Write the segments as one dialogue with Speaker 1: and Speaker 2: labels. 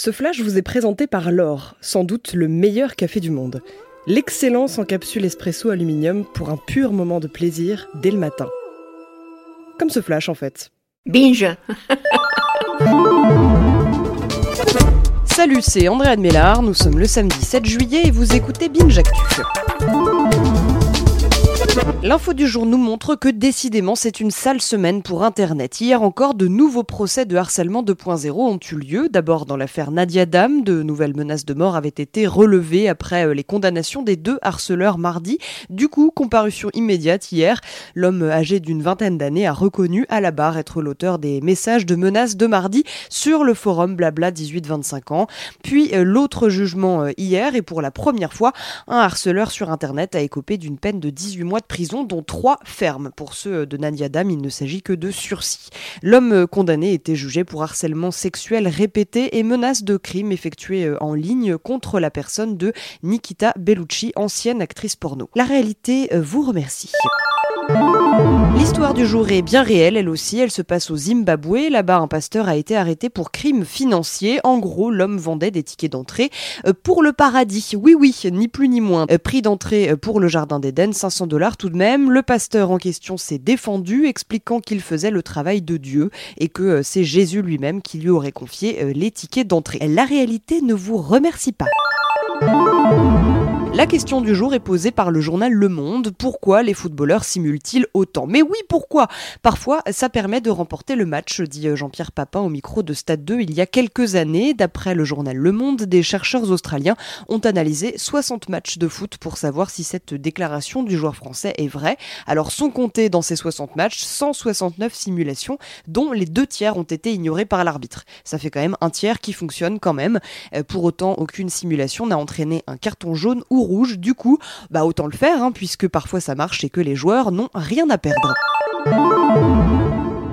Speaker 1: Ce flash vous est présenté par l'or, sans doute le meilleur café du monde. L'excellence en capsule espresso aluminium pour un pur moment de plaisir dès le matin. Comme ce flash en fait.
Speaker 2: Binge
Speaker 1: Salut, c'est André Admélard, nous sommes le samedi 7 juillet et vous écoutez Binge Actu. L'info du jour nous montre que décidément c'est une sale semaine pour Internet. Hier encore, de nouveaux procès de harcèlement 2.0 ont eu lieu. D'abord dans l'affaire Nadia Dam, de nouvelles menaces de mort avaient été relevées après euh, les condamnations des deux harceleurs mardi. Du coup, comparution immédiate hier. L'homme âgé d'une vingtaine d'années a reconnu à la barre être l'auteur des messages de menaces de mardi sur le forum Blabla 18-25 ans. Puis euh, l'autre jugement euh, hier et pour la première fois, un harceleur sur Internet a écopé d'une peine de 18 mois de prison, dont trois fermes. Pour ceux de Nadia Dam, il ne s'agit que de sursis. L'homme condamné était jugé pour harcèlement sexuel répété et menace de crime effectué euh, en ligne contre la personne de Nikita Bellucci, ancienne actrice porno. La réalité euh, vous remercie. L'histoire du jour est bien réelle, elle aussi. Elle se passe au Zimbabwe. Là-bas, un pasteur a été arrêté pour crime financier. En gros, l'homme vendait des tickets d'entrée euh, pour le paradis. Oui, oui, ni plus ni moins. Euh, prix d'entrée euh, pour le jardin d'Éden, 500 dollars tout de même. Le pasteur en question s'est défendu, expliquant qu'il faisait le travail de Dieu et que c'est Jésus lui-même qui lui aurait confié les tickets d'entrée. La réalité ne vous remercie pas. La question du jour est posée par le journal Le Monde. Pourquoi les footballeurs simulent-ils autant? Mais oui, pourquoi? Parfois, ça permet de remporter le match, dit Jean-Pierre Papin au micro de Stade 2 il y a quelques années. D'après le journal Le Monde, des chercheurs australiens ont analysé 60 matchs de foot pour savoir si cette déclaration du joueur français est vraie. Alors sont comptés dans ces 60 matchs 169 simulations, dont les deux tiers ont été ignorés par l'arbitre. Ça fait quand même un tiers qui fonctionne quand même. Euh, pour autant, aucune simulation n'a entraîné un carton jaune ou Du coup, bah autant le faire, hein, puisque parfois ça marche et que les joueurs n'ont rien à perdre.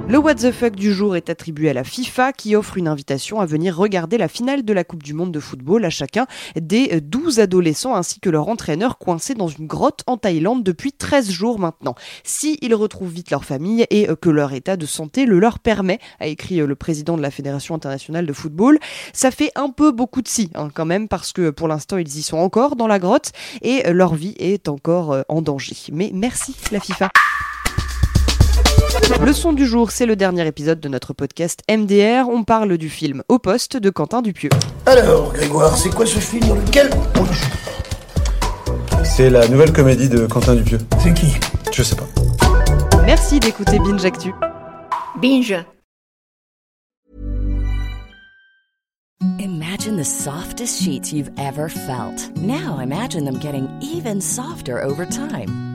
Speaker 1: Le What the fuck du jour est attribué à la FIFA qui offre une invitation à venir regarder la finale de la Coupe du Monde de football à chacun des 12 adolescents ainsi que leur entraîneur coincés dans une grotte en Thaïlande depuis 13 jours maintenant. Si ils retrouvent vite leur famille et que leur état de santé le leur permet, a écrit le président de la Fédération internationale de football, ça fait un peu beaucoup de si hein, quand même parce que pour l'instant ils y sont encore dans la grotte et leur vie est encore euh, en danger. Mais merci la FIFA. Le son du jour, c'est le dernier épisode de notre podcast MDR. On parle du film Au poste de Quentin Dupieux.
Speaker 3: Alors, Grégoire, c'est quoi ce film dans lequel on joue?
Speaker 4: C'est la nouvelle comédie de Quentin Dupieux.
Speaker 3: C'est qui?
Speaker 4: Je sais pas.
Speaker 1: Merci d'écouter Binge Actu.
Speaker 2: Binge
Speaker 5: Imagine the softest sheets you've ever felt. Now imagine them getting even softer over time.